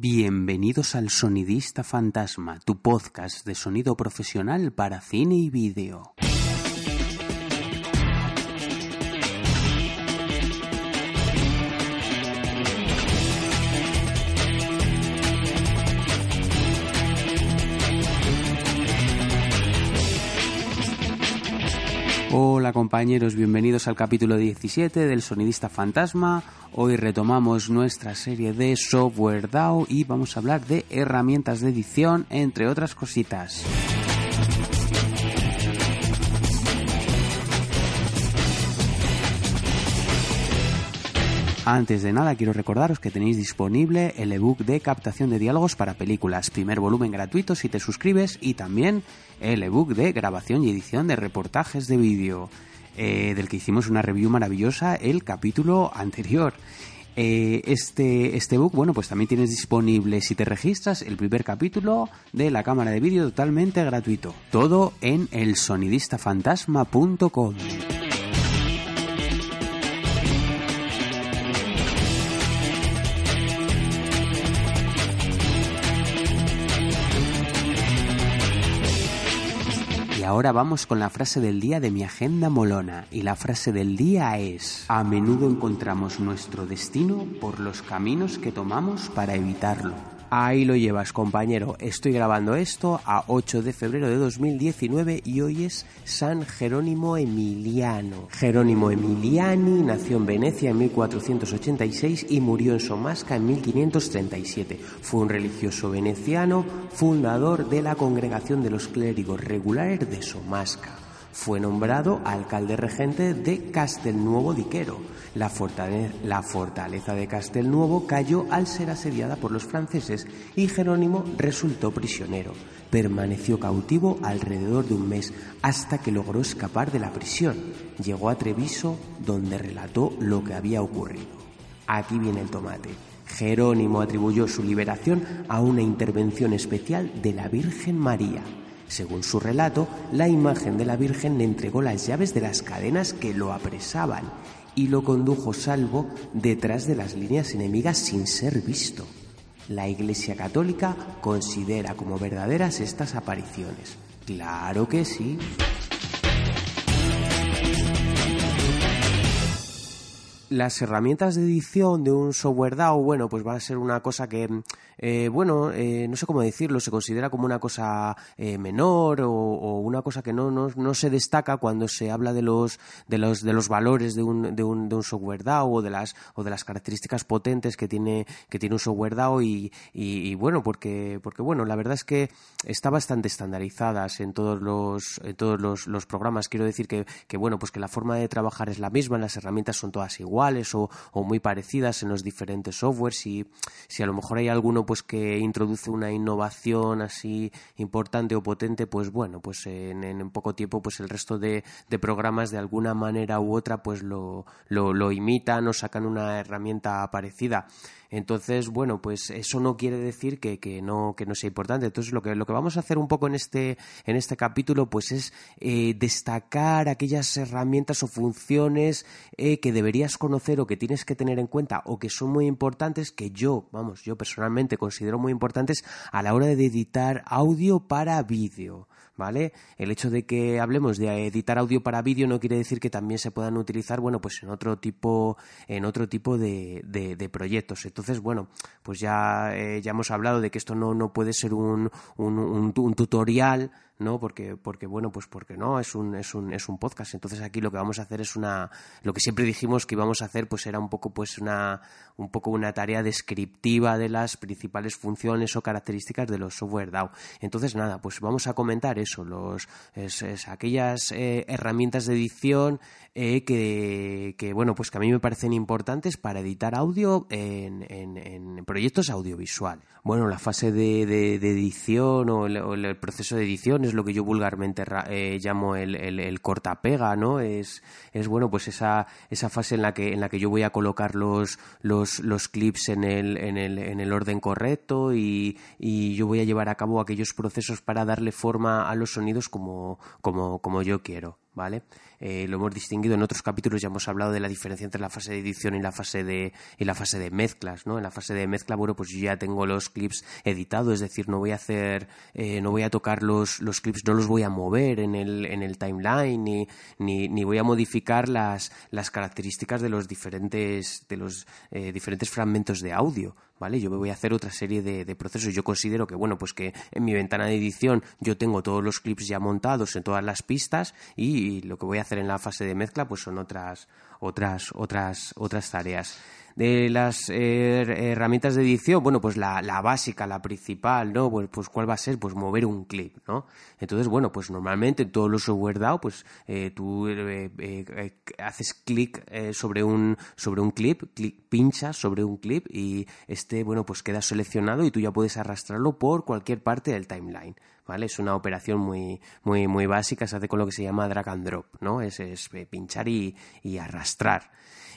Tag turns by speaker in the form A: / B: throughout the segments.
A: Bienvenidos al Sonidista Fantasma, tu podcast de sonido profesional para cine y vídeo. Hola compañeros, bienvenidos al capítulo 17 del Sonidista Fantasma. Hoy retomamos nuestra serie de Software DAO y vamos a hablar de herramientas de edición, entre otras cositas. Antes de nada, quiero recordaros que tenéis disponible el ebook de captación de diálogos para películas, primer volumen gratuito si te suscribes, y también el ebook de grabación y edición de reportajes de vídeo, eh, del que hicimos una review maravillosa el capítulo anterior. Eh, este, este bueno, pues también tienes disponible, si te registras, el primer capítulo de la cámara de vídeo totalmente gratuito. Todo en elsonidistafantasma.com. ahora vamos con la frase del día de mi agenda molona. Y la frase del día es, a menudo encontramos nuestro destino por los caminos que tomamos para evitarlo. Ahí lo llevas, compañero. Estoy grabando esto a 8 de febrero de 2019 y hoy es San Jerónimo Emiliano. Jerónimo Emiliani nació en Venecia en 1486 y murió en Somasca en 1537. Fue un religioso veneciano, fundador de la Congregación de los Clérigos Regulares de Somasca. Fue nombrado alcalde regente de Castelnuovo di Quero. La fortaleza, la fortaleza de Castelnuovo cayó al ser asediada por los franceses y Jerónimo resultó prisionero. Permaneció cautivo alrededor de un mes hasta que logró escapar de la prisión. Llegó a Treviso donde relató lo que había ocurrido. Aquí viene el tomate. Jerónimo atribuyó su liberación a una intervención especial de la Virgen María. Según su relato, la imagen de la Virgen le entregó las llaves de las cadenas que lo apresaban y lo condujo salvo detrás de las líneas enemigas sin ser visto. La Iglesia Católica considera como verdaderas estas apariciones. Claro que sí. Las herramientas de edición de un software DAO, bueno, pues va a ser una cosa que, eh, bueno, eh, no sé cómo decirlo, se considera como una cosa eh, menor o, una cosa que no, no, no, se destaca cuando se habla de los, de los, de los valores de un, de, un, de un software DAO o de las, o de las características potentes que tiene, que tiene un software DAO y, y, y bueno, porque, porque bueno, la verdad es que está bastante estandarizadas en todos los, en todos los, los programas. Quiero decir que, que, bueno, pues que la forma de trabajar es la misma, las herramientas son todas iguales o, muy parecidas en los diferentes softwares y si a lo mejor hay alguno pues que introduce una innovación así importante o potente pues bueno pues en, en poco tiempo pues el resto de, de, programas de alguna manera u otra pues lo, lo, lo imitan o sacan una herramienta parecida entonces, bueno, pues eso no quiere decir que, que, no, que no sea importante. Entonces, lo que, lo que vamos a hacer un poco en este, en este capítulo, pues es eh, destacar aquellas herramientas o funciones eh, que deberías conocer o que tienes que tener en cuenta o que son muy importantes, que yo, vamos, yo personalmente considero muy importantes a la hora de editar audio para vídeo. ¿Vale? El hecho de que hablemos de editar audio para vídeo no quiere decir que también se puedan utilizar, bueno, pues en otro tipo, en otro tipo de, de, de proyectos. Entonces, bueno, pues ya, eh, ya hemos hablado de que esto no, no puede ser un, un, un, un tutorial ¿no? Porque, porque bueno, pues porque no, es un, es un, es un podcast. Entonces aquí lo que vamos a hacer es una, lo que siempre dijimos que íbamos a hacer, pues era un poco, pues una, un poco una tarea descriptiva de las principales funciones o características de los software DAO. Entonces nada, pues vamos a comentar eso, los, es, aquellas eh, herramientas de edición eh, que, que, bueno, pues que a mí me parecen importantes para editar audio en, en, proyectos audiovisuales. Bueno, la fase de, de, edición o el, proceso de edición es lo que yo vulgarmente eh, llamo el, el, cortapega, ¿no? Es, es bueno, pues esa, esa fase en la que, en la que yo voy a colocar los, los, los clips en el, en, el, en el orden correcto y, y yo voy a llevar a cabo aquellos procesos para darle forma a los sonidos como, como, como yo quiero. ¿Vale? Eh, lo hemos distinguido en otros capítulos, ya hemos hablado de la diferencia entre la fase de edición y la fase de, y la fase de mezclas, ¿no? En la fase de mezcla, bueno, pues yo ya tengo los clips editados, es decir, no voy a hacer, eh, no voy a tocar los, los clips, no los voy a mover en el, en el timeline, ni, ni, ni voy a modificar las, las características de los diferentes, de los eh, diferentes fragmentos de audio, ¿vale? Yo me voy a hacer otra serie de, procesos. Yo considero que, bueno, pues que en mi ventana de edición yo tengo todos los clips ya montados en todas las pistas y, lo que voy a hacer en la fase de mezcla pues son otras, otras, otras, otras tareas de las eh, herramientas de edición, bueno, pues la, la, básica, la principal, ¿no? Pues, pues cuál va a ser, pues mover un clip, ¿no? Entonces, bueno, pues normalmente en todos los software DAO, pues eh, tú eh, haces clic sobre un sobre un clip, clic, pinchas sobre un clip y este, bueno, pues queda seleccionado y tú ya puedes arrastrarlo por cualquier parte del timeline. ¿Vale? Es una operación muy, muy, muy básica, se hace con lo que se llama drag and drop, ¿no? Es, es pinchar y, y arrastrar.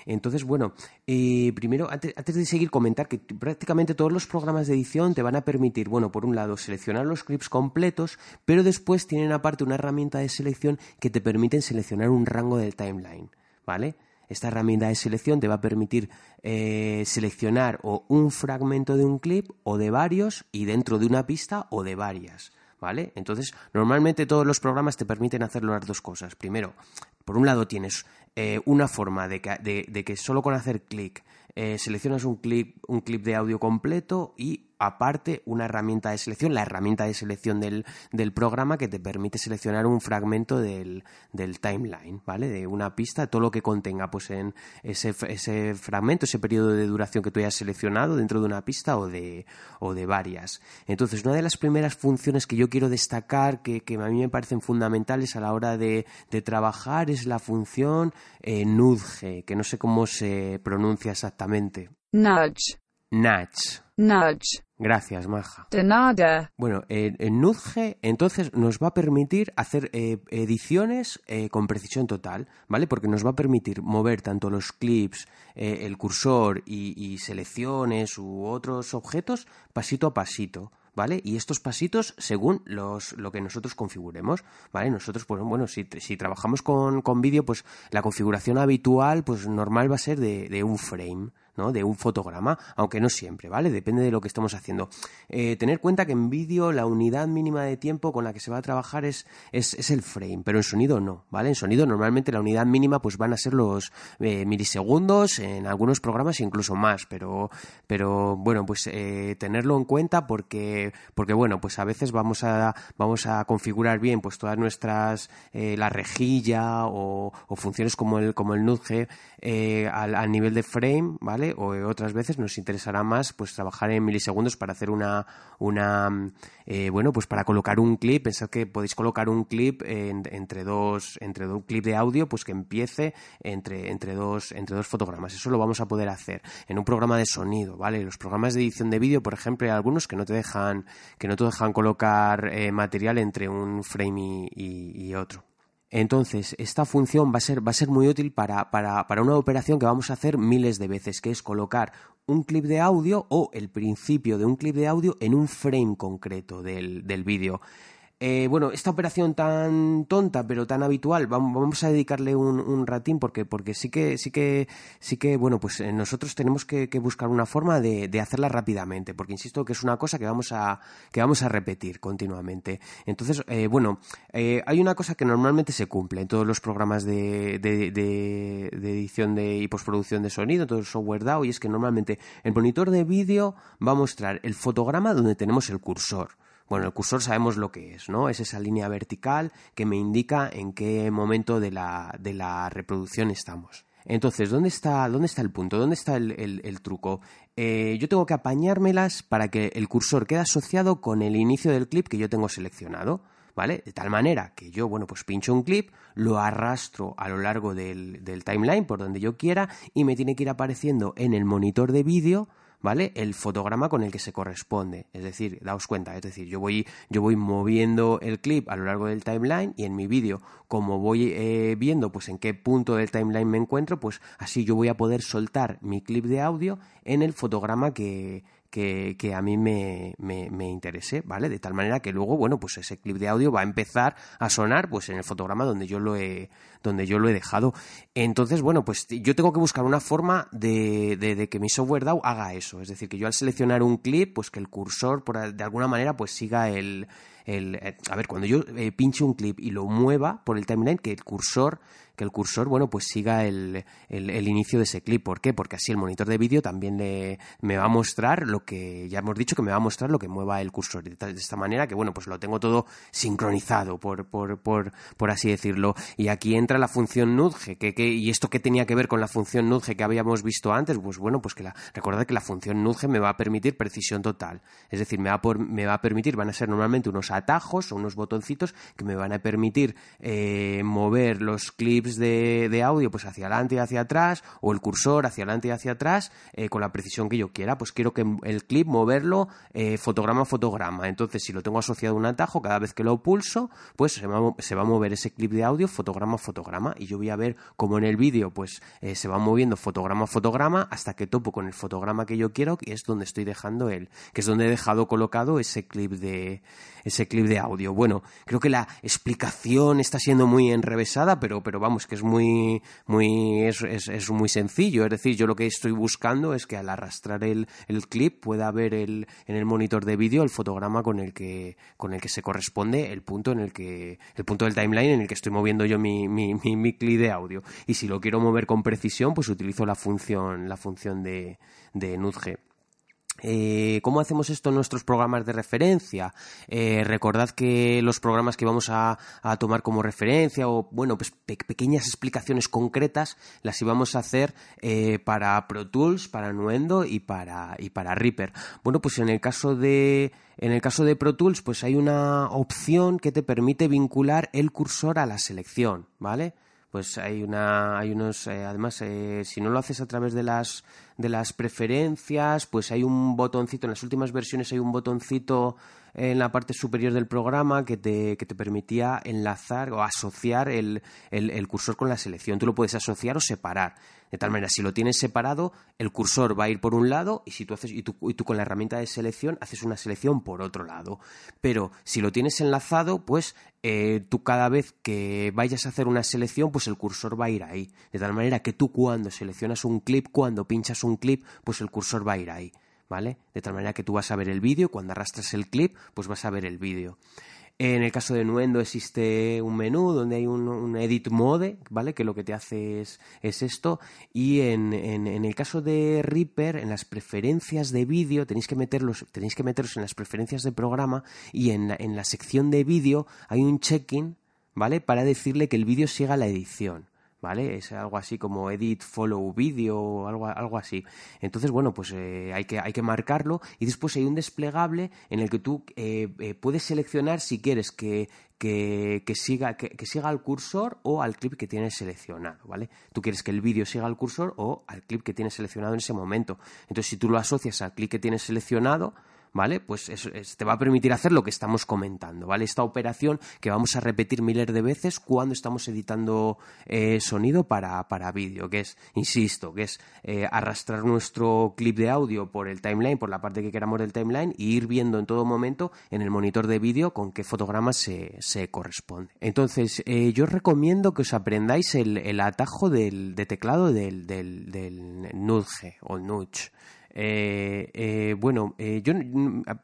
A: Entonces, bueno, eh, primero, antes, de seguir, comentar que prácticamente todos los programas de edición te van a permitir, bueno, por un lado, seleccionar los clips completos, pero después tienen aparte una herramienta de selección que te permiten seleccionar un rango del timeline, ¿vale? Esta herramienta de selección te va a permitir eh, seleccionar o un fragmento de un clip o de varios y dentro de una pista o de varias. ¿Vale? Entonces, normalmente todos los programas te permiten hacerlo las dos cosas. Primero, por un lado tienes eh, una forma de que, de, que, solo con hacer clic eh, seleccionas un clip, un clip de audio completo y aparte una herramienta de selección, la herramienta de selección del, del programa que te permite seleccionar un fragmento del, del, timeline, ¿vale? De una pista, todo lo que contenga pues en ese, ese fragmento, ese periodo de duración que tú hayas seleccionado dentro de una pista o de, o de varias. Entonces, una de las primeras funciones que yo quiero destacar, que, que a mí me parecen fundamentales a la hora de, de trabajar, es la función eh, nudge, que no sé cómo se pronuncia exactamente.
B: Nudge.
A: Nudge.
B: Nudge.
A: Gracias, Maja.
B: De nada.
A: Bueno, en, Nudge entonces nos va a permitir hacer eh, ediciones eh, con precisión total, ¿vale? Porque nos va a permitir mover tanto los clips, eh, el cursor y, y selecciones u otros objetos pasito a pasito. ¿vale? Y estos pasitos según los, lo que nosotros configuremos, ¿vale? Nosotros, pues bueno, si, si trabajamos con, con vídeo, pues la configuración habitual, pues normal va a ser de, de un frame, de un fotograma, aunque no siempre, ¿vale? Depende de lo que estemos haciendo. Eh, tener cuenta que en vídeo la unidad mínima de tiempo con la que se va a trabajar es, es, el frame, pero en sonido no, ¿vale? En sonido normalmente la unidad mínima pues van a ser los eh, milisegundos, en algunos programas incluso más, pero, pero bueno, pues eh, tenerlo en cuenta porque, porque bueno, pues a veces vamos a, vamos a configurar bien pues todas nuestras, la rejilla o, funciones como el, como el nudge al nivel de frame, ¿vale? O otras veces nos interesará más pues trabajar en milisegundos para hacer una, una eh, bueno, pues para colocar un clip, pensad que podéis colocar un clip entre dos, entre un clip de audio, pues que empiece entre, entre dos, entre dos fotogramas. Eso lo vamos a poder hacer en un programa de sonido, ¿vale? Los programas de edición de vídeo, por ejemplo, hay algunos que no te dejan, que no te dejan colocar eh, material entre un frame y otro. Entonces, esta función va a ser, va a ser muy útil para, para, para, una operación que vamos a hacer miles de veces, que es colocar un clip de audio o el principio de un clip de audio en un frame concreto del, del vídeo. Eh, bueno, esta operación tan tonta pero tan habitual, vamos a dedicarle un, ratín porque, porque sí que, sí que, sí que, bueno, pues eh, nosotros tenemos que, buscar una forma de, hacerla rápidamente, porque insisto que es una cosa que vamos a, que vamos a repetir continuamente. Entonces, eh, bueno, hay una cosa que normalmente se cumple en todos los programas de, edición de, y postproducción de sonido, todo el software DAO, y es que normalmente el monitor de vídeo va a mostrar el fotograma donde tenemos el cursor. Bueno, el cursor sabemos lo que es, ¿no? Es esa línea vertical que me indica en qué momento de la, de la reproducción estamos. Entonces, ¿dónde está, dónde está el punto? ¿Dónde está el, el- truco? Eh, yo tengo que apañármelas para que el cursor quede asociado con el inicio del clip que yo tengo seleccionado. ¿Vale? De tal manera que yo, bueno, pues pincho un clip, lo arrastro a lo largo del, del timeline por donde yo quiera y me tiene que ir apareciendo en el monitor de vídeo ¿vale? El fotograma con el que se corresponde. Es decir, daos cuenta, es decir, yo voy, yo voy moviendo el clip a lo largo del timeline y en mi vídeo, como voy eh, viendo pues en qué punto del timeline me encuentro, pues así yo voy a poder soltar mi clip de audio en el fotograma que, que, a mí me, me, me interese, ¿vale? De tal manera que luego, bueno, pues ese clip de audio va a empezar a sonar pues en el fotograma donde yo lo he, donde yo lo he dejado. Entonces, bueno, pues yo tengo que buscar una forma de, de, de que mi software DAW haga eso. Es decir, que yo al seleccionar un clip, pues que el cursor, por, de alguna manera, pues siga el, el, eh, a ver, cuando yo eh, pinche un clip y lo mueva por el timeline, que el cursor, que el cursor, bueno, pues siga el, el, inicio de ese clip. ¿Por qué? Porque así el monitor de vídeo también le, me va a mostrar lo que, ya hemos dicho que me va a mostrar lo que mueva el cursor. De, esta manera que, bueno, pues lo tengo todo sincronizado, por, por, por, por así decirlo. Y aquí entra la función nudge, que, que, y esto qué tenía que ver con la función nudge que habíamos visto antes, pues bueno, pues que la, recordad que la función nudge me va a permitir precisión total. Es decir, me va, a por- me va a permitir, van a ser normalmente unos atajos o unos botoncitos que me van a permitir eh, mover los clips de, audio pues hacia adelante y hacia atrás, o el cursor hacia adelante y hacia atrás, eh, con la precisión que yo quiera. Pues quiero que el clip moverlo eh, fotograma a fotograma. Entonces, si lo tengo asociado a un atajo, cada vez que lo pulso, pues se va, se va a mover ese clip de audio fotograma a fotograma. Y yo voy a ver cómo en el vídeo, pues eh, se va moviendo fotograma a fotograma hasta que topo con el fotograma que yo quiero, que es donde estoy dejando el, que es donde he dejado colocado ese clip de ese clip de audio. Bueno, creo que la explicación está siendo muy enrevesada, pero, pero vamos, que es muy, muy, es, es, muy sencillo. Es decir, yo lo que estoy buscando es que al arrastrar el, el clip pueda ver el, en el monitor de vídeo el fotograma con el que, con el que se corresponde el punto en el que, el punto del timeline en el que estoy moviendo yo mi, mi, mi, mi clip de audio. Y si lo quiero mover con precisión, pues utilizo la función, la función de, de nudge. Eh, ¿Cómo hacemos esto en nuestros programas de referencia? Eh, recordad que los programas que vamos a, tomar como referencia o, bueno, pues pe- pequeñas explicaciones concretas las íbamos a hacer eh, para Pro Tools, para Nuendo y para, y para Reaper. Bueno, pues en el caso de, en el caso de Pro Tools, pues hay una opción que te permite vincular el cursor a la selección, ¿vale? Pues hay una hay unos eh, además eh, si no lo haces a través de las de las preferencias pues hay un botoncito en las últimas versiones hay un botoncito en la parte superior del programa que te, que te permitía enlazar o asociar el, el, el cursor con la selección. Tú lo puedes asociar o separar. De tal manera, si lo tienes separado, el cursor va a ir por un lado y si tú haces y tú, y tú con la herramienta de selección haces una selección por otro lado. Pero si lo tienes enlazado, pues eh, tú cada vez que vayas a hacer una selección, pues el cursor va a ir ahí. De tal manera que tú cuando seleccionas un clip, cuando pinchas un clip, pues el cursor va a ir ahí. ¿Vale? De tal manera que tú vas a ver el vídeo, cuando arrastras el clip, pues vas a ver el vídeo. En el caso de Nuendo existe un menú donde hay un, edit mode, ¿vale? Que lo que te hace es, es esto. Y en, en, el caso de Reaper, en las preferencias de vídeo, tenéis que meterlos, tenéis que meterlos en las preferencias de programa y en la, en la sección de vídeo hay un check-in, ¿vale? Para decirle que el vídeo siga la edición. ¿Vale? Es algo así como edit follow video o algo, algo así. Entonces, bueno, pues eh, hay, que, hay que marcarlo y después hay un desplegable en el que tú eh, eh, puedes seleccionar si quieres que, que, que siga, que, que, siga al cursor o al clip que tienes seleccionado, ¿vale? Tú quieres que el vídeo siga al cursor o al clip que tienes seleccionado en ese momento. Entonces, si tú lo asocias al clip que tienes seleccionado, ¿vale? Pues es, te va a permitir hacer lo que estamos comentando, ¿vale? Esta operación que vamos a repetir miles de veces cuando estamos editando eh, sonido para, para vídeo, que es, insisto, que es eh, arrastrar nuestro clip de audio por el timeline, por la parte que queramos del timeline, y ir viendo en todo momento en el monitor de vídeo con qué fotograma se, se corresponde. Entonces, eh, yo os recomiendo que os aprendáis el, el atajo del, de teclado del, del, del nudge o nudge. Eh, eh, bueno, eh, yo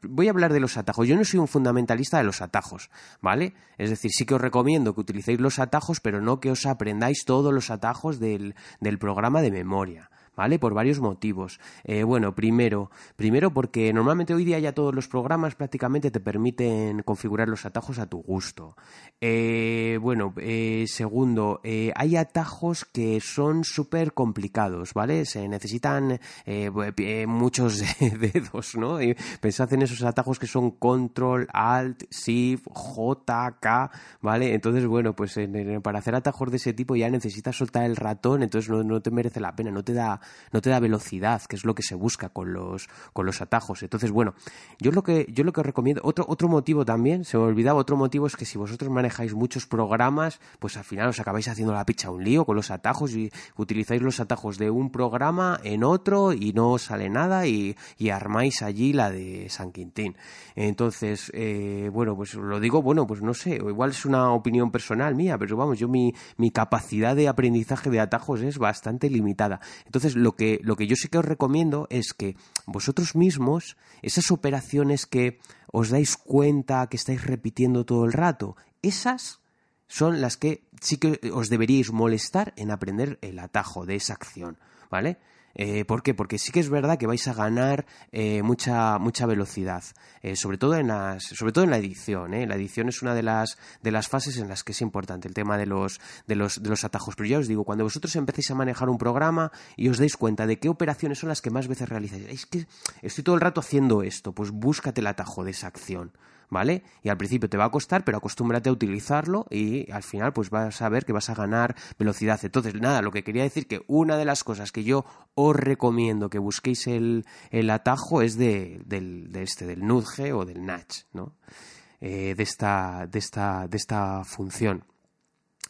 A: voy a hablar de los atajos. Yo no soy un fundamentalista de los atajos, ¿vale? Es decir, sí que os recomiendo que utilicéis los atajos, pero no que os aprendáis todos los atajos del, del programa de memoria. ¿Vale? Por varios motivos. Eh, bueno, primero, primero porque normalmente hoy día ya todos los programas prácticamente te permiten configurar los atajos a tu gusto. Eh, bueno, eh, segundo, hay atajos que son súper complicados, ¿vale? Se necesitan muchos dedos, ¿no? pensad en esos atajos que son control, alt, shift, j, k, ¿vale? Entonces, bueno, pues para hacer atajos de ese tipo ya necesitas soltar el ratón, entonces no, no te merece la pena, no te da no te da velocidad, que es lo que se busca con los, con los atajos. Entonces, bueno, yo lo que, yo lo que recomiendo, otro, otro motivo también, se me olvidaba, otro motivo es que si vosotros manejáis muchos programas, pues al final os acabáis haciendo la picha un lío con los atajos y utilizáis los atajos de un programa en otro y no sale nada y, armáis allí la de San Quintín. Entonces, eh, bueno, pues lo digo, bueno, pues no sé, igual es una opinión personal mía, pero vamos, yo mi, mi capacidad de aprendizaje de atajos es bastante limitada. Entonces, lo que, lo que yo sí que os recomiendo es que vosotros mismos, esas operaciones que os dais cuenta que estáis repitiendo todo el rato, esas son las que sí que os deberíais molestar en aprender el atajo de esa acción, ¿vale? Eh, ¿Por qué? Porque sí que es verdad que vais a ganar eh, mucha, mucha velocidad, eh, sobre, todo en las, sobre todo en la edición. La edición es una de las, de las fases en las que es importante el tema de los, de, los, de los atajos. Pero ya os digo, cuando vosotros empecéis a manejar un programa y os dais cuenta de qué operaciones son las que más veces realizáis, es que estoy todo el rato haciendo esto, pues búscate el atajo de esa acción. ¿Vale? Y al principio te va a costar, pero acostúmbrate a utilizarlo y al final pues vas a ver que vas a ganar velocidad. Entonces, nada, lo que quería decir que una de las cosas que yo os recomiendo que busquéis el, atajo es de, del, de este, del nudge o del natch, ¿no? Eh, de, esta, de, esta, de esta función.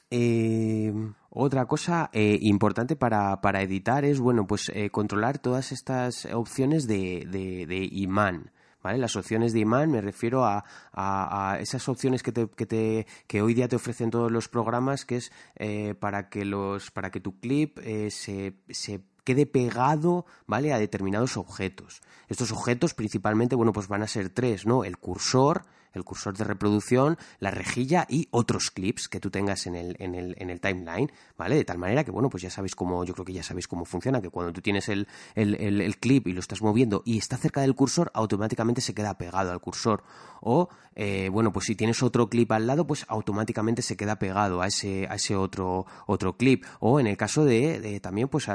A: Eh, otra cosa eh, importante para, para, editar es, bueno, pues controlar todas estas opciones de, de, de imán. Las opciones de imán me refiero a, esas opciones que, te, que, te, que, hoy día te ofrecen todos los programas, que es eh, para, que los, para que tu clip eh, se, se quede pegado, ¿vale? A determinados objetos. Estos objetos principalmente, bueno, pues van a ser tres, ¿no? El cursor, el cursor de reproducción, la rejilla y otros clips que tú tengas en el, en el, en el timeline, ¿vale? De tal manera que, bueno, pues ya sabéis cómo, yo creo que ya sabéis cómo funciona, que cuando tú tienes el, el, clip y lo estás moviendo y está cerca del cursor, automáticamente se queda pegado al cursor. O, eh, bueno, pues si tienes otro clip al lado, pues automáticamente se queda pegado a ese, a ese otro, otro clip. O en el caso de, también, pues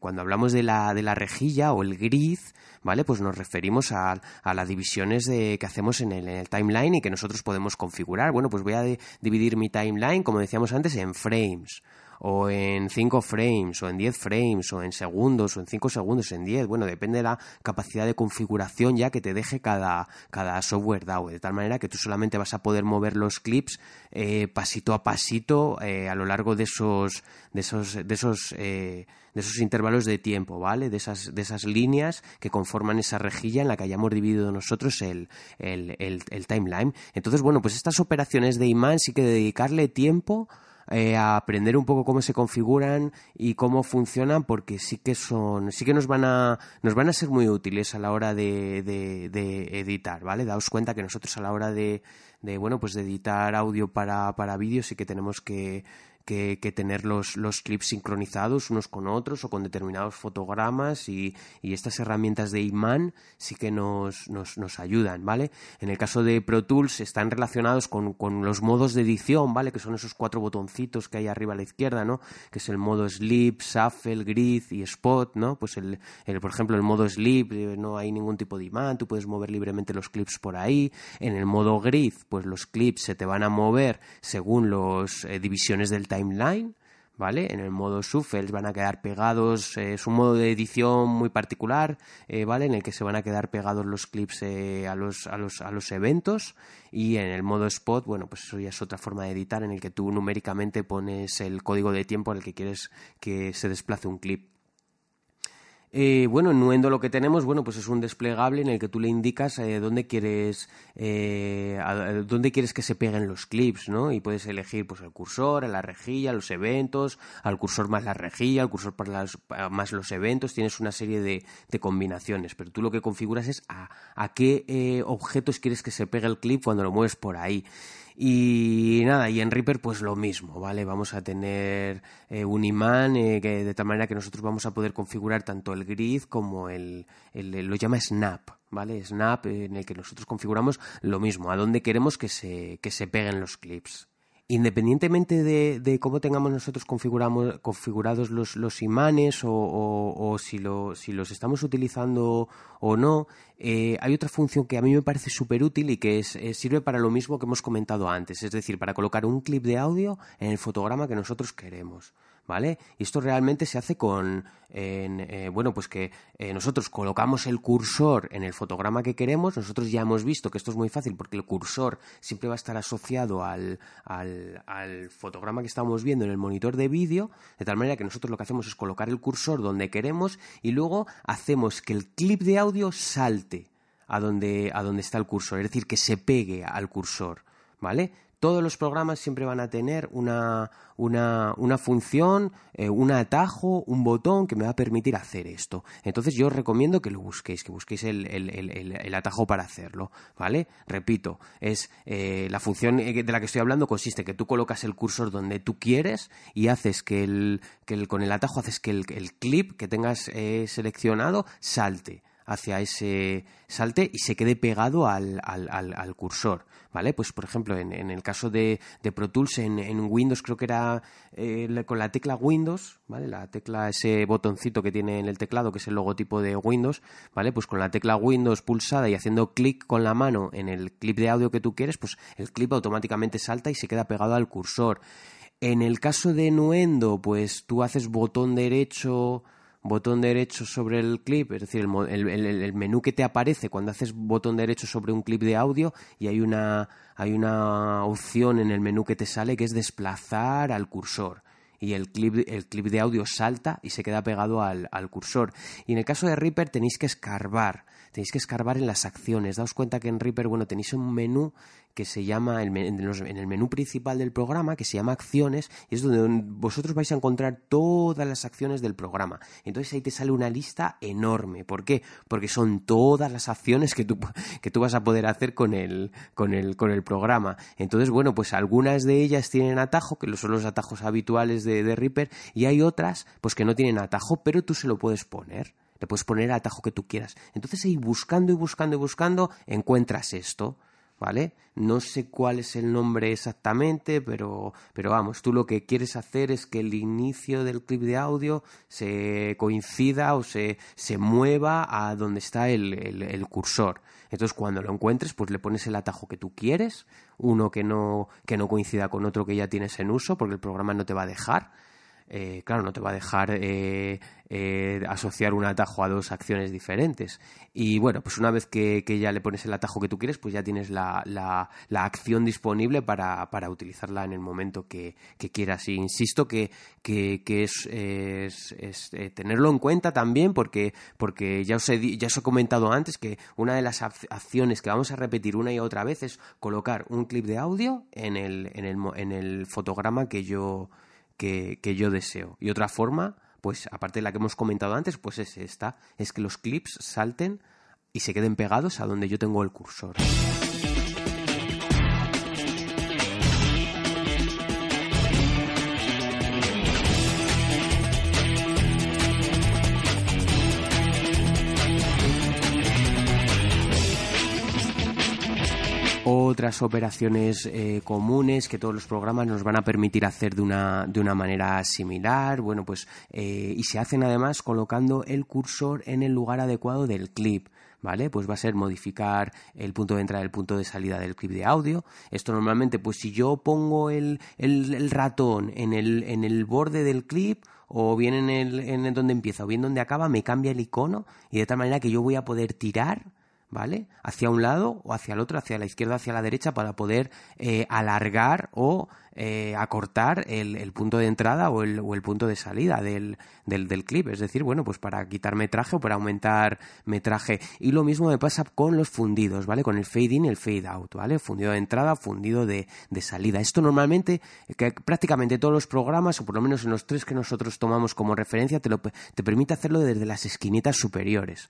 A: cuando hablamos de la, de la rejilla o el gris, ¿vale? Pues nos referimos a, las divisiones de, que hacemos en el timeline y que nosotros podemos configurar. Bueno, pues voy a dividir mi timeline, como decíamos antes, en frames o en 5 frames, o en 10 frames, o en segundos, o en 5 segundos, en 10. Bueno, depende de la capacidad de configuración ya que te deje cada, cada software DAO, de tal manera que tú solamente vas a poder mover los clips eh, pasito a pasito eh, a lo largo de esos, de esos, de esos eh, de esos intervalos de tiempo, ¿vale? De esas, de esas líneas que conforman esa rejilla en la que hayamos dividido nosotros el, el, timeline. Entonces, bueno, pues estas operaciones de imán sí que dedicarle tiempo eh, a aprender un poco cómo se configuran y cómo funcionan porque sí que son sí que nos van a nos van a ser muy útiles a la hora de, de, editar vale daos cuenta que nosotros a la hora de, de bueno pues de editar audio para para vídeos sí que tenemos que que, tener los, clips sincronizados unos con otros o con determinados fotogramas y, estas herramientas de imán sí que nos, nos, ayudan, ¿vale? En el caso de Pro Tools están relacionados con, los modos de edición, ¿vale? Que son esos cuatro botoncitos que hay arriba a la izquierda, ¿no? Que es el modo Sleep, Shuffle, Grid y Spot, ¿no? Pues el, por ejemplo, el modo Sleep eh, no hay ningún tipo de imán, tú puedes mover libremente los clips por ahí. En el modo Grid, pues los clips se te van a mover según las eh, divisiones del timeline, ¿vale? En el modo shuffle van a quedar pegados, eh, es un modo de edición muy particular, eh, ¿vale? En el que se van a quedar pegados los clips eh, a, los, a, los, a los eventos y en el modo spot, bueno, pues eso ya es otra forma de editar en el que tú numéricamente pones el código de tiempo en el que quieres que se desplace un clip. Eh, bueno, en Nuendo lo que tenemos, bueno, pues es un desplegable en el que tú le indicas eh, dónde quieres eh, dónde quieres que se peguen los clips, ¿no? Y puedes elegir pues el cursor, la rejilla, los eventos, al cursor más la rejilla, al cursor más los eventos, tienes una serie de, combinaciones, pero tú lo que configuras es a, a qué objetos quieres que se pegue el clip cuando lo mueves por ahí. Y nada, y en Reaper pues lo mismo, ¿vale? Vamos a tener eh, un imán eh, que, de tal manera que nosotros vamos a poder configurar tanto el grid como el, el lo llama Snap, ¿vale? Snap en el que nosotros configuramos lo mismo, a dónde queremos que se, que se peguen los clips independientemente de, cómo tengamos nosotros configuramos, configurados los, los imanes o, si, lo, si, los estamos utilizando o no, eh, hay otra función que a mí me parece súper útil y que es, eh, sirve para lo mismo que hemos comentado antes, es decir, para colocar un clip de audio en el fotograma que nosotros queremos. ¿Vale? Y esto realmente se hace con, eh, bueno, pues que eh, nosotros colocamos el cursor en el fotograma que queremos, nosotros ya hemos visto que esto es muy fácil porque el cursor siempre va a estar asociado al, al, al fotograma que estamos viendo en el monitor de vídeo, de tal manera que nosotros lo que hacemos es colocar el cursor donde queremos y luego hacemos que el clip de audio salte a donde, a donde está el cursor, es decir, que se pegue al cursor, ¿vale? Todos los programas siempre van a tener una, una, una función, eh, un atajo, un botón que me va a permitir hacer esto. Entonces yo os recomiendo que lo busquéis, que busquéis el, el, el, atajo para hacerlo, ¿vale? Repito, es eh, la función de la que estoy hablando consiste que tú colocas el cursor donde tú quieres y haces que, el, que con el atajo haces que el, clip que tengas eh, seleccionado salte hacia ese salte y se quede pegado al, al, al, cursor, ¿vale? Pues por ejemplo, en, en el caso de, de Pro Tools en, en, Windows creo que era eh, con la tecla Windows, ¿vale? La tecla, ese botoncito que tiene en el teclado, que es el logotipo de Windows, ¿vale? Pues con la tecla Windows pulsada y haciendo clic con la mano en el clip de audio que tú quieres, pues el clip automáticamente salta y se queda pegado al cursor. En el caso de Nuendo, pues tú haces botón derecho botón derecho sobre el clip, es decir, el, menú que te aparece cuando haces botón derecho sobre un clip de audio y hay una, hay una opción en el menú que te sale que es desplazar al cursor y el clip, el clip de audio salta y se queda pegado al, al, cursor. Y en el caso de Reaper tenéis que escarbar, tenéis que escarbar en las acciones. Daos cuenta que en Reaper, bueno, tenéis un menú que se llama, en el menú principal del programa, que se llama acciones, y es donde vosotros vais a encontrar todas las acciones del programa. Entonces ahí te sale una lista enorme. ¿Por qué? Porque son todas las acciones que tú, que tú vas a poder hacer con el, con, el, con el programa. Entonces, bueno, pues algunas de ellas tienen atajo, que son los atajos habituales de, de Reaper, y hay otras, pues que no tienen atajo, pero tú se lo puedes poner. Le puedes poner el atajo que tú quieras. Entonces ahí buscando y buscando y buscando encuentras esto. ¿Vale? No sé cuál es el nombre exactamente, pero, pero vamos, tú lo que quieres hacer es que el inicio del clip de audio se coincida o se, se mueva a donde está el, el, cursor. Entonces, cuando lo encuentres, pues le pones el atajo que tú quieres, uno que no, que no coincida con otro que ya tienes en uso, porque el programa no te va a dejar. Eh, claro, no te va a dejar eh, eh, asociar un atajo a dos acciones diferentes. Y bueno, pues una vez que, ya le pones el atajo que tú quieres, pues ya tienes la, la, acción disponible para, para, utilizarla en el momento que, quieras. Y insisto que, que, es, es, tenerlo en cuenta también porque, porque ya, os he, ya os he comentado antes que una de las acciones que vamos a repetir una y otra vez es colocar un clip de audio en el, en el, en el fotograma que yo que, que yo deseo. Y otra forma, pues aparte de la que hemos comentado antes, pues es esta, es que los clips salten y se queden pegados a donde yo tengo el cursor. Otras operaciones eh, comunes que todos los programas nos van a permitir hacer de una, de una manera similar. Bueno, pues, eh, y se hacen además colocando el cursor en el lugar adecuado del clip. ¿vale? Pues va a ser modificar el punto de entrada el punto de salida del clip de audio. Esto normalmente, pues si yo pongo el, el, ratón en el, en el borde del clip, o bien en el, en el donde empieza, o bien donde acaba, me cambia el icono, y de tal manera que yo voy a poder tirar ¿vale? Hacia un lado o hacia el otro, hacia la izquierda, hacia la derecha, para poder eh, alargar o eh, acortar el, punto de entrada o el, o el punto de salida del, del, clip. Es decir, bueno, pues para quitar metraje o para aumentar metraje. Y lo mismo me pasa con los fundidos, ¿vale? Con el fade in y el fade out, ¿vale? Fundido de entrada, fundido de, de salida. Esto normalmente, que prácticamente todos los programas, o por lo menos en los tres que nosotros tomamos como referencia, te, lo, te permite hacerlo desde las esquinitas superiores.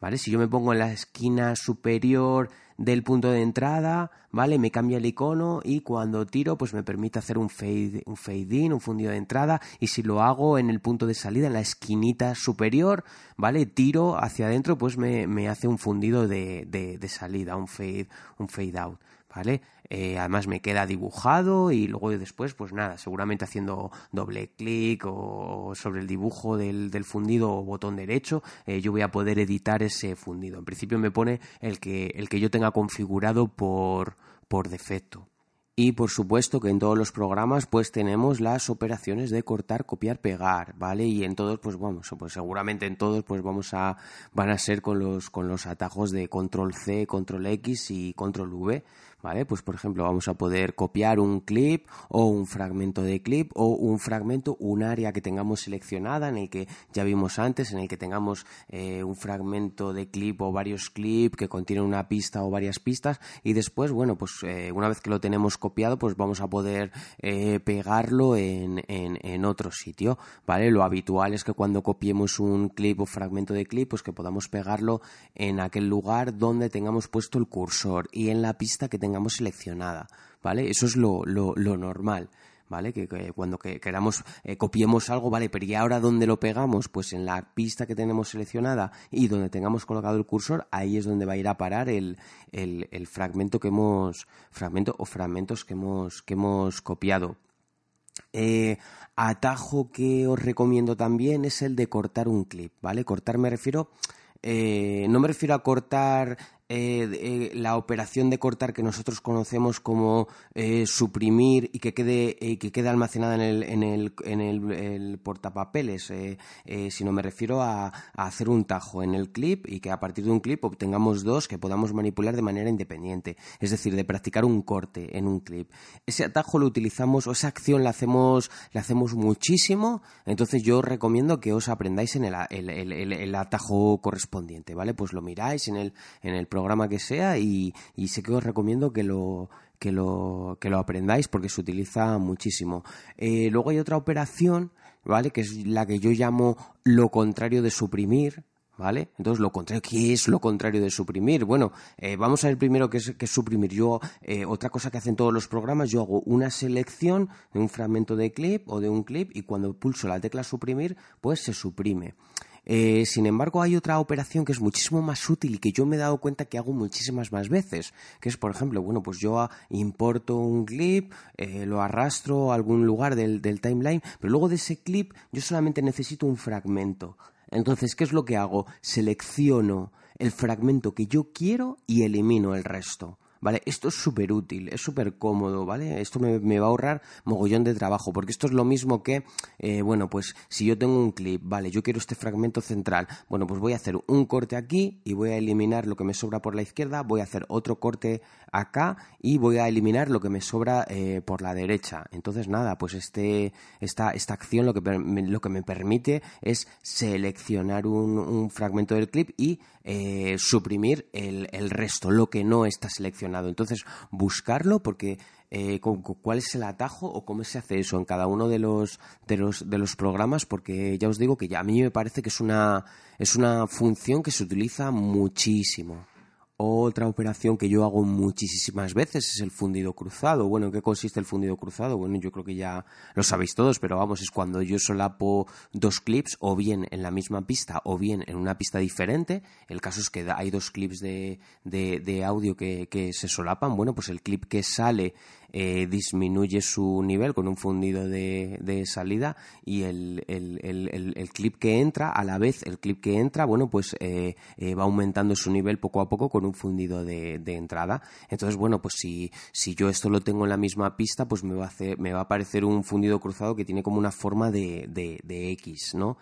A: ¿Vale? Si yo me pongo en la esquina superior del punto de entrada, ¿vale? Me cambia el icono y cuando tiro, pues me permite hacer un fade, un fade in, un fundido de entrada, y si lo hago en el punto de salida, en la esquinita superior, ¿vale? Tiro hacia adentro, pues me, me hace un fundido de, de, de salida, un fade, un fade out. ¿vale? Eh, además me queda dibujado y luego después, pues nada, seguramente haciendo doble clic o sobre el dibujo del, del fundido o botón derecho, eh, yo voy a poder editar ese fundido. En principio me pone el que, el que yo tenga configurado por, por defecto. Y por supuesto que en todos los programas pues tenemos las operaciones de cortar, copiar, pegar, ¿vale? Y en todos pues vamos, pues seguramente en todos pues vamos a van a ser con los con los atajos de control C, control X y control V, ¿vale? Pues por ejemplo vamos a poder copiar un clip o un fragmento de clip o un fragmento, un área que tengamos seleccionada en el que ya vimos antes, en el que tengamos eh, un fragmento de clip o varios clips que contienen una pista o varias pistas y después, bueno, pues eh, una vez que lo tenemos copiado, pues vamos a poder eh, pegarlo en, en, en, otro sitio, ¿vale? Lo habitual es que cuando copiemos un clip o fragmento de clip, pues que podamos pegarlo en aquel lugar donde tengamos puesto el cursor y en la pista que tengamos seleccionada, ¿vale? Eso es lo, lo, normal. ¿vale? Que, cuando que queramos eh, copiemos algo, ¿vale? Pero ¿y ahora dónde lo pegamos? Pues en la pista que tenemos seleccionada y donde tengamos colocado el cursor, ahí es donde va a ir a parar el, el, el fragmento que hemos, fragmento o fragmentos que hemos, que hemos copiado. Eh, atajo que os recomiendo también es el de cortar un clip, ¿vale? Cortar me refiero, eh, no me refiero a cortar eh, eh, la operación de cortar que nosotros conocemos como eh, suprimir y que quede, eh, que quede almacenada en el, en el, en el, el portapapeles, sino me refiero a, hacer un tajo en el clip y que a partir de un clip obtengamos dos que podamos manipular de manera independiente, es decir, de practicar un corte en un clip. Ese atajo lo utilizamos, o esa acción la hacemos, la hacemos muchísimo, entonces yo recomiendo que os aprendáis en el, el atajo correspondiente, ¿vale? Pues lo miráis en el, en el programa que sea y, y sé que os recomiendo que lo, que lo, que lo aprendáis porque se utiliza muchísimo. Eh, luego hay otra operación, ¿vale? Que es la que yo llamo lo contrario de suprimir, ¿Vale? Entonces, lo contrario, ¿qué es lo contrario de suprimir? Bueno, eh, vamos a ver primero qué es, qué es suprimir. Yo, eh, otra cosa que hacen todos los programas, yo hago una selección de un fragmento de clip o de un clip y cuando pulso la tecla suprimir, pues se suprime. Eh, sin embargo, hay otra operación que es muchísimo más útil y que yo me he dado cuenta que hago muchísimas más veces, que es, por ejemplo, bueno, pues yo importo un clip, eh, lo arrastro a algún lugar del, del timeline, pero luego de ese clip yo solamente necesito un fragmento. Entonces, ¿qué es lo que hago? Selecciono el fragmento que yo quiero y elimino el resto. ¿Vale? Esto es súper útil, es súper cómodo, ¿vale? Esto me, me, va a ahorrar mogollón de trabajo, porque esto es lo mismo que, eh, bueno, pues si yo tengo un clip, ¿vale? Yo quiero este fragmento central, bueno, pues voy a hacer un corte aquí y voy a eliminar lo que me sobra por la izquierda, voy a hacer otro corte acá y voy a eliminar lo que me sobra eh, por la derecha. Entonces, nada, pues este, esta, esta acción lo que, lo que me permite es seleccionar un, fragmento del clip y eh, suprimir el, el resto, lo que no está seleccionado. Entonces, buscarlo porque eh, con, cuál es el atajo o cómo se hace eso en cada uno de los, de los, de los programas, porque ya os digo que ya a mí me parece que es una, es una función que se utiliza muchísimo. Otra operación que yo hago muchísimas veces es el fundido cruzado. Bueno, ¿en qué consiste el fundido cruzado? Bueno, yo creo que ya lo sabéis todos, pero vamos, es cuando yo solapo dos clips o bien en la misma pista o bien en una pista diferente. El caso es que hay dos clips de, de, de audio que, que, se solapan. Bueno, pues el clip que sale eh, disminuye su nivel con un fundido de, de salida y el, el, el, el, clip que entra, a la vez el clip que entra, bueno, pues eh, eh, va aumentando su nivel poco a poco con un fundido de, de, entrada. Entonces, bueno, pues si, si yo esto lo tengo en la misma pista, pues me va a, hacer, me va a aparecer un fundido cruzado que tiene como una forma de, de, X, ¿no?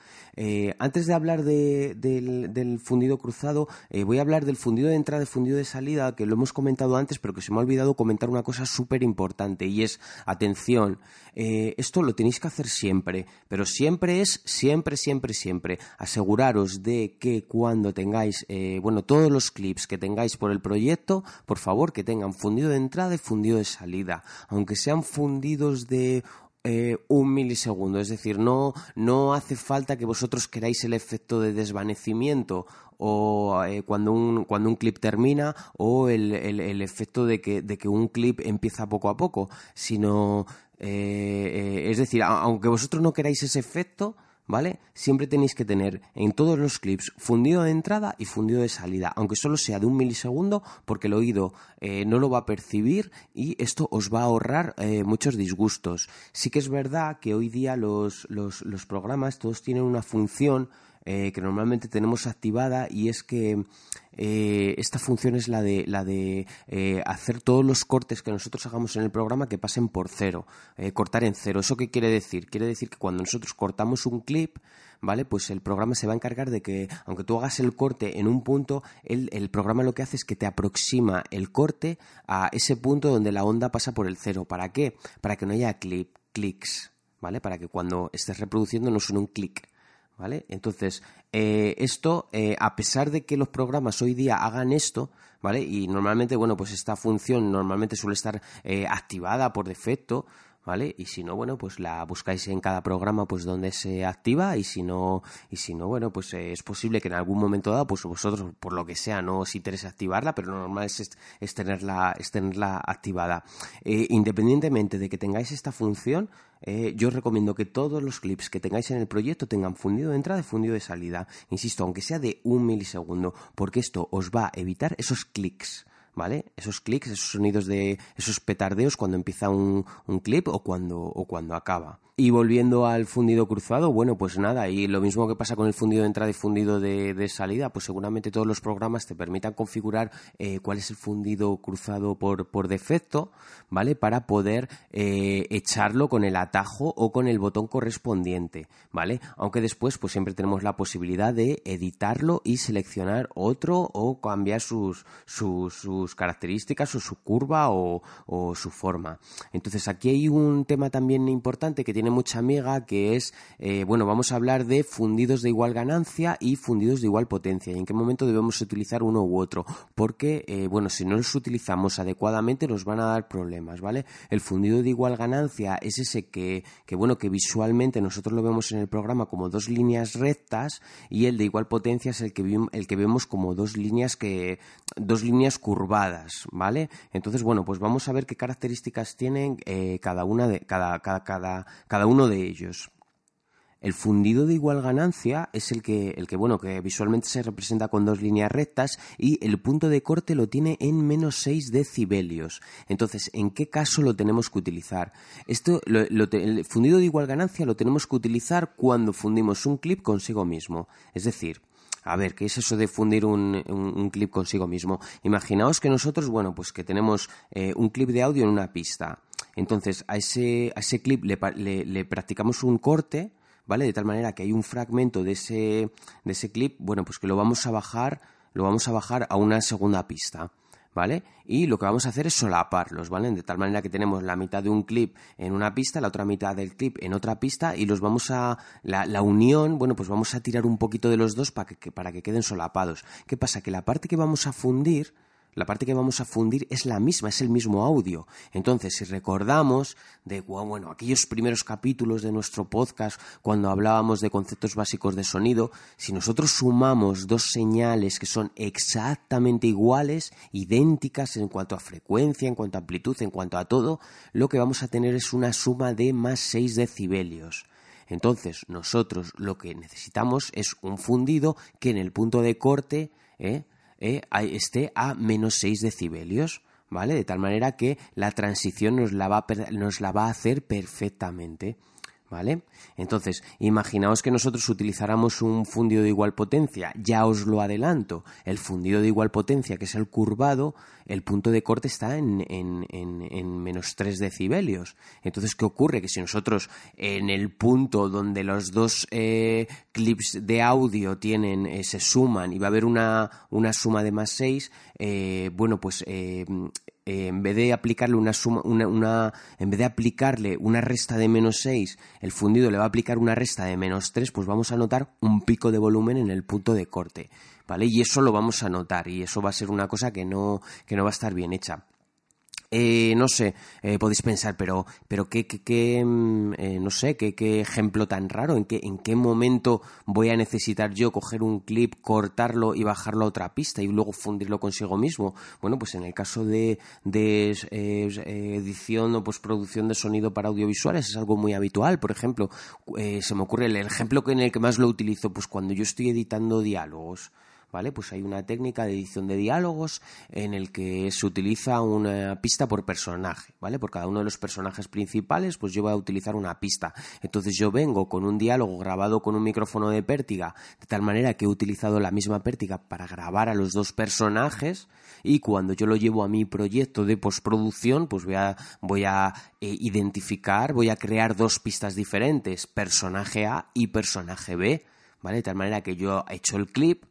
A: Antes de hablar de, del, del, fundido cruzado, voy a hablar del fundido de entrada y fundido de salida, que lo hemos comentado antes, pero que se me ha olvidado comentar una cosa súper importante y es, atención, eh, esto lo tenéis que hacer siempre, pero siempre es, siempre, siempre, siempre, aseguraros de que cuando tengáis, bueno, todos los clips que tengáis por el proyecto, por favor, que tengan fundido de entrada y fundido de salida, aunque sean fundidos de eh, un milisegundo. Es decir, no, no hace falta que vosotros queráis el efecto de desvanecimiento o eh, cuando, un, cuando un clip termina o el, el, efecto de que, de que un clip empieza poco a poco, sino, eh, es decir, aunque vosotros no queráis ese efecto, ¿vale? Siempre tenéis que tener en todos los clips fundido de entrada y fundido de salida, aunque solo sea de un milisegundo, porque el oído eh, no lo va a percibir y esto os va a ahorrar eh, muchos disgustos. Sí que es verdad que hoy día los, los, los programas todos tienen una función eh, que normalmente tenemos activada y es que eh, esta función es la de, la de eh, hacer todos los cortes que nosotros hagamos en el programa que pasen por cero, cortar en cero. ¿Eso qué quiere decir? Quiere decir que cuando nosotros cortamos un clip, ¿vale? Pues el programa se va a encargar de que, aunque tú hagas el corte en un punto, el, el, programa lo que hace es que te aproxima el corte a ese punto donde la onda pasa por el cero. ¿Para qué? Para que no haya clip, clics, ¿vale? Para que cuando estés reproduciendo no suene un clic. ¿Vale? Entonces, eh, esto, eh, a pesar de que los programas hoy día hagan esto, ¿vale? Y normalmente, bueno, pues esta función normalmente suele estar eh, activada por defecto, ¿vale? Y si no, bueno, pues la buscáis en cada programa pues donde se activa y si no, y si no, bueno, pues es posible que en algún momento dado, pues vosotros, por lo que sea, no os interese activarla, pero lo normal es, es tenerla, es tenerla activada. independientemente de que tengáis esta función, eh, yo recomiendo que todos los clips que tengáis en el proyecto tengan fundido de entrada y fundido de salida. Insisto, aunque sea de un milisegundo, porque esto os va a evitar esos clics. ¿Vale? Esos clics, esos sonidos de esos petardeos cuando empieza un, un clip o cuando, o cuando acaba. Y volviendo al fundido cruzado, bueno, pues nada, y lo mismo que pasa con el fundido de entrada y fundido de, salida, pues seguramente todos los programas te permitan configurar eh, cuál es el fundido cruzado por, por defecto, ¿vale? Para poder eh, echarlo con el atajo o con el botón correspondiente, ¿vale? Aunque después, pues siempre tenemos la posibilidad de editarlo y seleccionar otro o cambiar sus, sus, sus características o su curva o, o su forma. Entonces aquí hay un tema también importante que tiene tiene mucha amiga, que es, eh, bueno, vamos a hablar de fundidos de igual ganancia y fundidos de igual potencia, y en qué momento debemos utilizar uno u otro, porque, eh, bueno, si no los utilizamos adecuadamente nos van a dar problemas, ¿vale? El fundido de igual ganancia es ese que, que bueno, que visualmente nosotros lo vemos en el programa como dos líneas rectas, y el de igual potencia es el que, el que vemos como dos líneas que, dos líneas curvadas, ¿vale? Entonces, bueno, pues vamos a ver qué características tienen eh, cada una de, cada, cada, cada cada uno de ellos. El fundido de igual ganancia es el que, el que, bueno, que visualmente se representa con dos líneas rectas y el punto de corte lo tiene en menos 6 decibelios. Entonces, ¿en qué caso lo tenemos que utilizar? Esto, el fundido de igual ganancia lo tenemos que utilizar cuando fundimos un clip consigo mismo. Es decir, a ver, ¿qué es eso de fundir un, clip consigo mismo? Imaginaos que nosotros, bueno, pues que tenemos eh, un clip de audio en una pista. Entonces, a ese, a ese clip le, le, practicamos un corte, ¿vale? De tal manera que hay un fragmento de ese, de ese clip, bueno, pues que lo vamos a bajar, lo vamos a bajar a una segunda pista. ¿Vale? Y lo que vamos a hacer es solaparlos, ¿vale? De tal manera que tenemos la mitad de un clip en una pista, la otra mitad del clip en otra pista y los vamos a... La, la unión, bueno, pues vamos a tirar un poquito de los dos para que, para que queden solapados. ¿Qué pasa? Que la parte que vamos a fundir, la parte que vamos a fundir es la misma, es el mismo audio. Entonces, si recordamos de, bueno, aquellos primeros capítulos de nuestro podcast, cuando hablábamos de conceptos básicos de sonido, si nosotros sumamos dos señales que son exactamente iguales, idénticas en cuanto a frecuencia, en cuanto a amplitud, en cuanto a todo, lo que vamos a tener es una suma de más 6 decibelios. Entonces, nosotros lo que necesitamos es un fundido que en el punto de corte, ¿eh? Eh, esté a menos 6 decibelios, ¿vale? De tal manera que la transición nos la va nos la va a hacer perfectamente. ¿Vale? Entonces, imaginaos que nosotros utilizáramos un fundido de igual potencia, ya os lo adelanto, el fundido de igual potencia, que es el curvado, el punto de corte está en, en, menos 3 decibelios. Entonces, ¿qué ocurre? Que si nosotros en el punto donde los dos eh, clips de audio tienen, eh, se suman y va a haber una, una suma de más 6, eh, bueno, pues eh, en vez de aplicarle una suma, una, en vez de aplicarle una resta de menos 6, el fundido le va a aplicar una resta de menos 3, pues vamos a notar un pico de volumen en el punto de corte, ¿vale? Y eso lo vamos a notar y eso va a ser una cosa que no, que no va a estar bien hecha. Eh, no sé, eh, podéis pensar, pero, pero qué, qué, qué mm, eh, no sé, qué, qué ejemplo tan raro, ¿En qué, en qué momento voy a necesitar yo coger un clip, cortarlo y bajarlo a otra pista y luego fundirlo consigo mismo. Bueno, pues en el caso de, de edición o postproducción de sonido para audiovisuales es algo muy habitual. Por ejemplo, se me ocurre el ejemplo en el que más lo utilizo, pues cuando yo estoy editando diálogos. ¿Vale? Pues hay una técnica de edición de diálogos en el que se utiliza una pista por personaje, ¿vale? Por cada uno de los personajes principales, pues yo voy a utilizar una pista. Entonces yo vengo con un diálogo grabado con un micrófono de pértiga, de tal manera que he utilizado la misma pértiga para grabar a los dos personajes y cuando yo lo llevo a mi proyecto de postproducción, pues voy a, voy a eh, identificar, voy a crear dos pistas diferentes, personaje A y personaje B, ¿vale? De tal manera que yo he hecho el clip,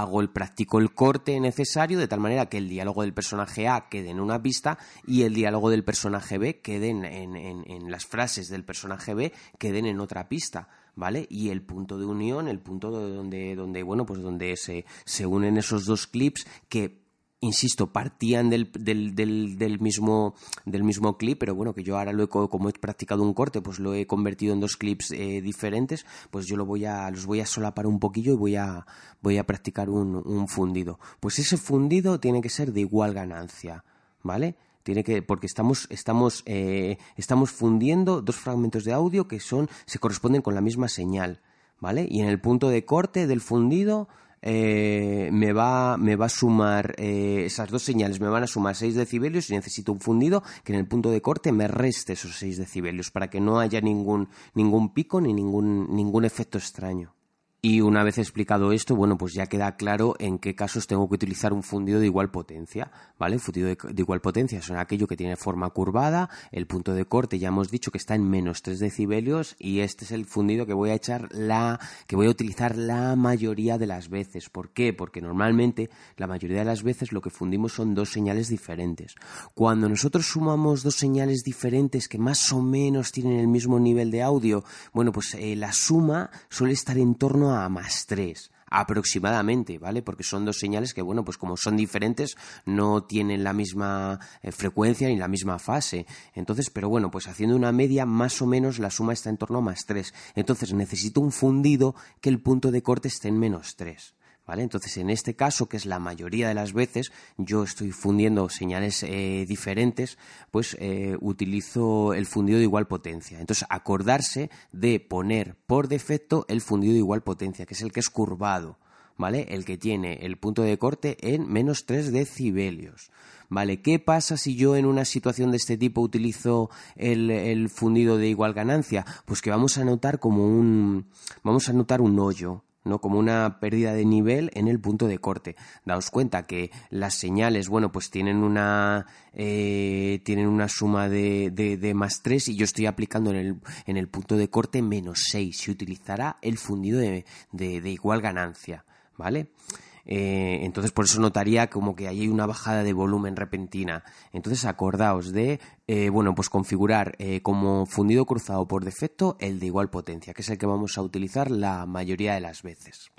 A: hago el practico el corte necesario de tal manera que el diálogo del personaje A quede en una pista y el diálogo del personaje B quede en, las frases del personaje B queden en otra pista. ¿Vale? Y el punto de unión, el punto donde, donde bueno, pues donde se, se unen esos dos clips que insisto, partían del, del, del, mismo, del mismo clip, pero bueno, que yo ahora lo he, como he practicado un corte, pues lo he convertido en dos clips eh, diferentes, pues yo lo voy a, los voy a solapar un poquillo y voy a, voy a practicar un, un fundido. Pues ese fundido tiene que ser de igual ganancia, ¿vale? tiene que porque estamos estamos eh, estamos fundiendo dos fragmentos de audio que son se corresponden con la misma señal vale y en el punto de corte del fundido eh, me, va, me va a sumar eh, esas dos señales, me van a sumar 6 decibelios y necesito un fundido que en el punto de corte me reste esos 6 decibelios para que no haya ningún, ningún pico ni ningún, ningún efecto extraño. Y una vez explicado esto, bueno, pues ya queda claro en qué casos tengo que utilizar un fundido de igual potencia, ¿vale? Un fundido de, igual potencia son aquello que tiene forma curvada, el punto de corte ya hemos dicho que está en menos 3 decibelios y este es el fundido que voy a echar la, que voy a utilizar la mayoría de las veces. ¿Por qué? Porque normalmente la mayoría de las veces lo que fundimos son dos señales diferentes. Cuando nosotros sumamos dos señales diferentes que más o menos tienen el mismo nivel de audio, bueno, pues eh, la suma suele estar en torno a más 3 aproximadamente, ¿vale? Porque son dos señales que, bueno, pues como son diferentes, no tienen la misma eh, frecuencia ni la misma fase. Entonces, pero bueno, pues haciendo una media, más o menos la suma está en torno a más 3. Entonces necesito un fundido que el punto de corte esté en menos 3. Entonces, en este caso, que es la mayoría de las veces, yo estoy fundiendo señales eh, diferentes, pues eh, utilizo el fundido de igual potencia. Entonces, acordarse de poner por defecto el fundido de igual potencia, que es el que es curvado, ¿vale? El que tiene el punto de corte en menos 3 decibelios. Vale, ¿qué pasa si yo en una situación de este tipo utilizo el, el, fundido de igual ganancia? Pues que vamos a notar como un, vamos a notar un hoyo, ¿no? como una pérdida de nivel en el punto de corte. Daos cuenta que las señales, bueno, pues tienen una, eh, tienen una suma de, de, más 3 y yo estoy aplicando en el, en el punto de corte menos 6. Se utilizará el fundido de, de igual ganancia, ¿vale? Eh, entonces por eso notaría como que hay una bajada de volumen repentina. Entonces acordaos de, eh, bueno, pues configurar eh, como fundido cruzado por defecto el de igual potencia, que es el que vamos a utilizar la mayoría de las veces.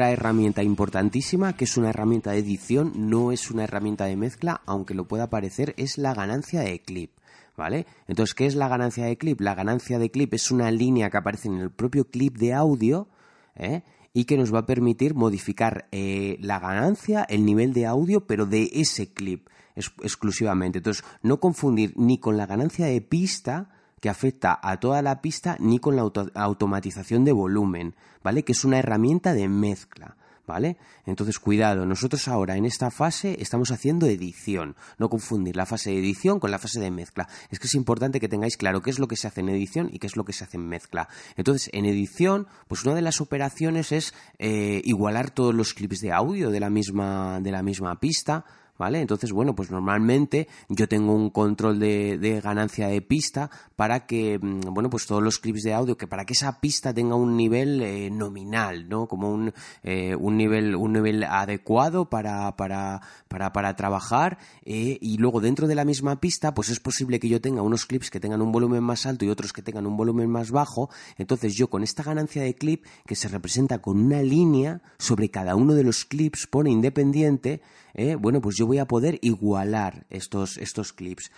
A: Otra herramienta importantísima, que es una herramienta de edición, no es una herramienta de mezcla, aunque lo pueda parecer, es la ganancia de clip. ¿Vale? Entonces, ¿qué es la ganancia de clip? La ganancia de clip es una línea que aparece en el propio clip de audio ¿eh? y que nos va a permitir modificar eh, la ganancia, el nivel de audio, pero de ese clip exclusivamente. Entonces, no confundir ni con la ganancia de pista, que afecta a toda la pista ni con la automatización de volumen, ¿vale? Que es una herramienta de mezcla. ¿Vale? Entonces, cuidado, nosotros ahora en esta fase estamos haciendo edición, no confundir la fase de edición con la fase de mezcla. Es que es importante que tengáis claro qué es lo que se hace en edición y qué es lo que se hace en mezcla. Entonces, en edición, pues una de las operaciones es eh, igualar todos los clips de audio de la misma, de la misma pista, ¿vale? Entonces, bueno, pues normalmente yo tengo un control de, ganancia de pista para que, mm, bueno, pues todos los clips de audio, que para que esa pista tenga un nivel eh, nominal, ¿no? Como un, eh, un nivel, un nivel adecuado para, para, para, para trabajar eh, y luego dentro de la misma pista, pues es posible que yo tenga unos clips que tengan un volumen más alto y otros que tengan un volumen más bajo. Entonces yo con esta ganancia de clip que se representa con una línea sobre cada uno de los clips, pone independiente, bueno, pues yo voy a poder igualar estos, estos clips.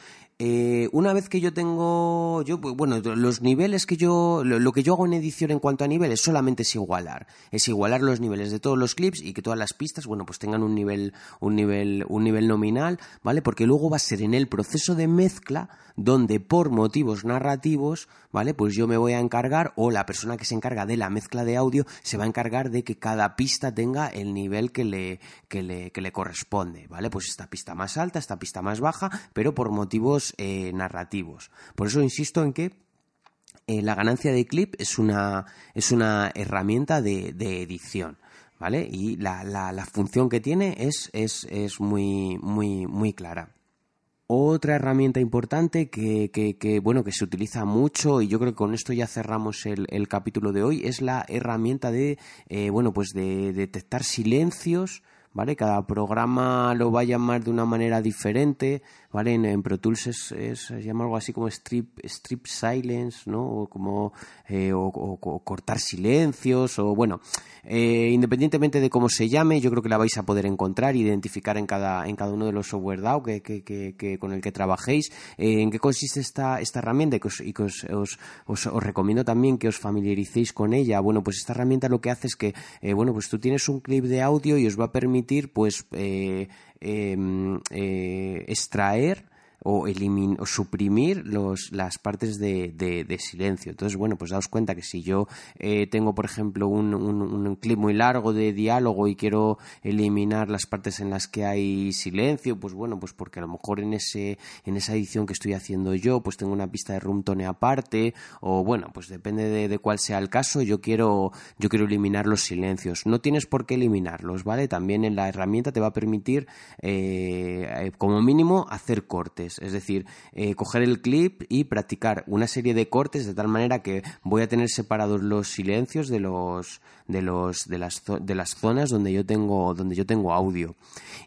A: Eh, una vez que yo tengo, yo, bueno, los niveles que yo, lo, lo, que yo hago en edición en cuanto a niveles solamente es igualar, es igualar los niveles de todos los clips y que todas las pistas, bueno, pues tengan un nivel, un nivel, un nivel nominal, ¿vale? Porque luego va a ser en el proceso de mezcla donde por motivos narrativos, ¿vale? Pues yo me voy a encargar o la persona que se encarga de la mezcla de audio se va a encargar de que cada pista tenga el nivel que le, que le, que le corresponde, ¿vale? Pues esta pista más alta, esta pista más baja, pero por motivos eh, narrativos. Por eso insisto en que eh, la ganancia de clip es una, es una herramienta de, edición. ¿Vale? Y la, la, la, función que tiene es, es, es muy, muy, muy clara. Otra herramienta importante que, que, bueno, que se utiliza mucho y yo creo que con esto ya cerramos el, el capítulo de hoy es la herramienta de, eh, bueno, pues de detectar silencios ¿vale? Cada programa lo va a llamar de una manera diferente, ¿vale? En, Pro Tools es, es, se llama algo así como strip, strip silence, ¿no? O como, eh, o, cortar silencios, o bueno, eh, independientemente de cómo se llame, yo creo que la vais a poder encontrar, identificar en cada, en cada uno de los software DAO que, que, que, con el que trabajéis, eh, en qué consiste esta, esta herramienta y que, os, os, os, recomiendo también que os familiaricéis con ella. Bueno, pues esta herramienta lo que hace es que, bueno, pues tú tienes un clip de audio y os va a permitir, pues, eh, eh, extraer o, elimin o suprimir los, las partes de, de, silencio. Entonces, bueno, pues daos cuenta que si yo eh, tengo, por ejemplo, un, un, clip muy largo de diálogo y quiero eliminar las partes en las que hay silencio, pues bueno, pues porque a lo mejor en, ese, en esa edición que estoy haciendo yo, pues tengo una pista de room tone aparte, o bueno, pues depende de, de cuál sea el caso, yo quiero, yo quiero eliminar los silencios. No tienes por qué eliminarlos, ¿vale? También en la herramienta te va a permitir, eh, como mínimo, hacer cortes es decir, eh, coger el clip y practicar una serie de cortes de tal manera que voy a tener separados los silencios de los de los de las de las zonas donde yo tengo donde yo tengo audio.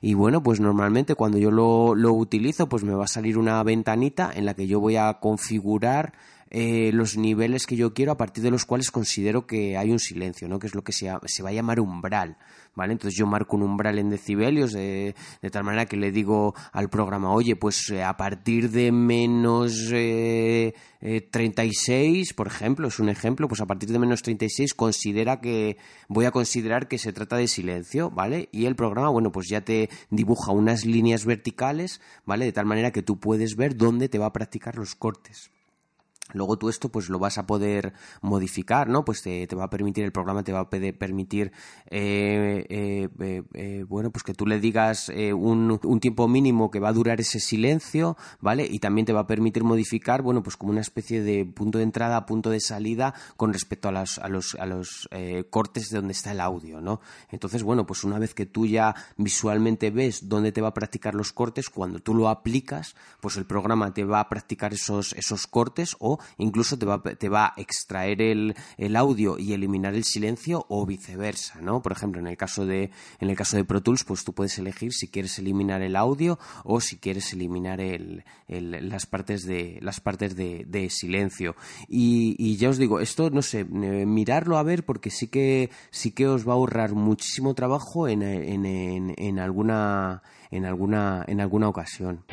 A: Y bueno pues normalmente cuando yo lo, lo utilizo pues me va a salir una ventanita en la que yo voy a configurar eh, los niveles que yo quiero a partir de los cuales considero que hay un silencio, ¿no? que es lo que se, se va a llamar umbral. ¿Vale? Entonces yo marco un umbral en decibelios de, de tal manera que le digo al programa, oye, pues eh, a partir de menos eh, eh, 36, por ejemplo, es un ejemplo, pues a partir de menos 36 considera que voy a considerar que se trata de silencio, ¿vale? Y el programa, bueno, pues ya te dibuja unas líneas verticales, ¿vale? De tal manera que tú puedes ver dónde te va a practicar los cortes. Luego tú esto pues lo vas a poder modificar, ¿no? Pues te, te va a permitir, el programa te va a permitir, eh, eh, eh, eh, bueno, pues que tú le digas eh, un, un, tiempo mínimo que va a durar ese silencio, ¿vale? Y también te va a permitir modificar, bueno, pues como una especie de punto de entrada, punto de salida con respecto a, las, a los, a los cortes de donde está el audio, ¿no? Entonces, bueno, pues una vez que tú ya visualmente ves dónde te va a practicar los cortes, cuando tú lo aplicas, pues el programa te va a practicar esos, esos cortes incluso te va, te va a extraer el, el, audio y eliminar el silencio o viceversa, ¿no? Por ejemplo, en el caso de en el caso de Pro Tools, pues tú puedes elegir si quieres eliminar el audio o si quieres eliminar el, el, las partes de las partes de, silencio. Y, ya os digo, esto no sé, eh, mirarlo a ver porque sí que sí que os va a ahorrar muchísimo trabajo en, en, en alguna en alguna en alguna ocasión.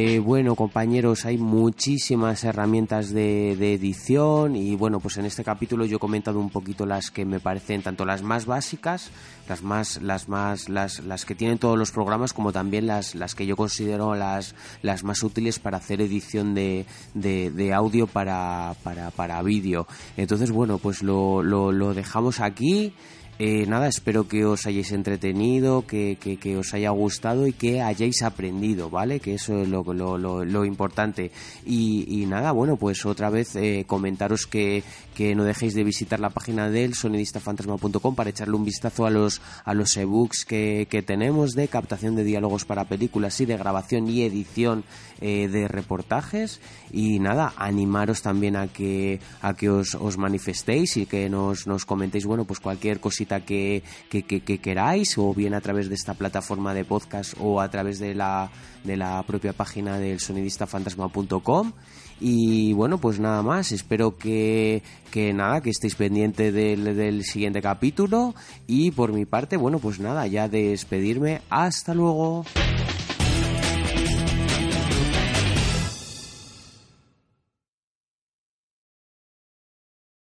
A: Eh, bueno, compañeros, hay muchísimas herramientas de, edición y bueno, pues en este capítulo yo he comentado un poquito las que me parecen tanto las más básicas, las más, las más, las, las que tienen todos los programas, como también las, las que yo considero las, las más útiles para hacer edición de, de, audio para, para, para vídeo. Entonces, bueno, pues lo, lo dejamos aquí. Eh, nada, espero que os hayáis entretenido, que, que, que, os haya gustado y que hayáis aprendido, ¿vale? Que eso es lo, lo, lo, lo importante. Y, y, nada, bueno, pues otra vez eh, comentaros que, que no dejéis de visitar la página del sonidistafantasma.com para echarle un vistazo a los, a los ebooks que, que tenemos de captación de diálogos para películas y de grabación y edición eh, de reportajes. Y nada, animaros también a que, a que os, manifestéis y que nos, nos comentéis, bueno, pues cualquier cosita que, que, que, que, queráis, o bien a través de esta plataforma de podcast o a través de la, de la propia página del sonidistafantasma.com. Y bueno, pues nada más, espero que, que nada, que estéis pendiente del, del siguiente capítulo. Y por mi parte, bueno, pues nada, ya despedirme. Hasta luego.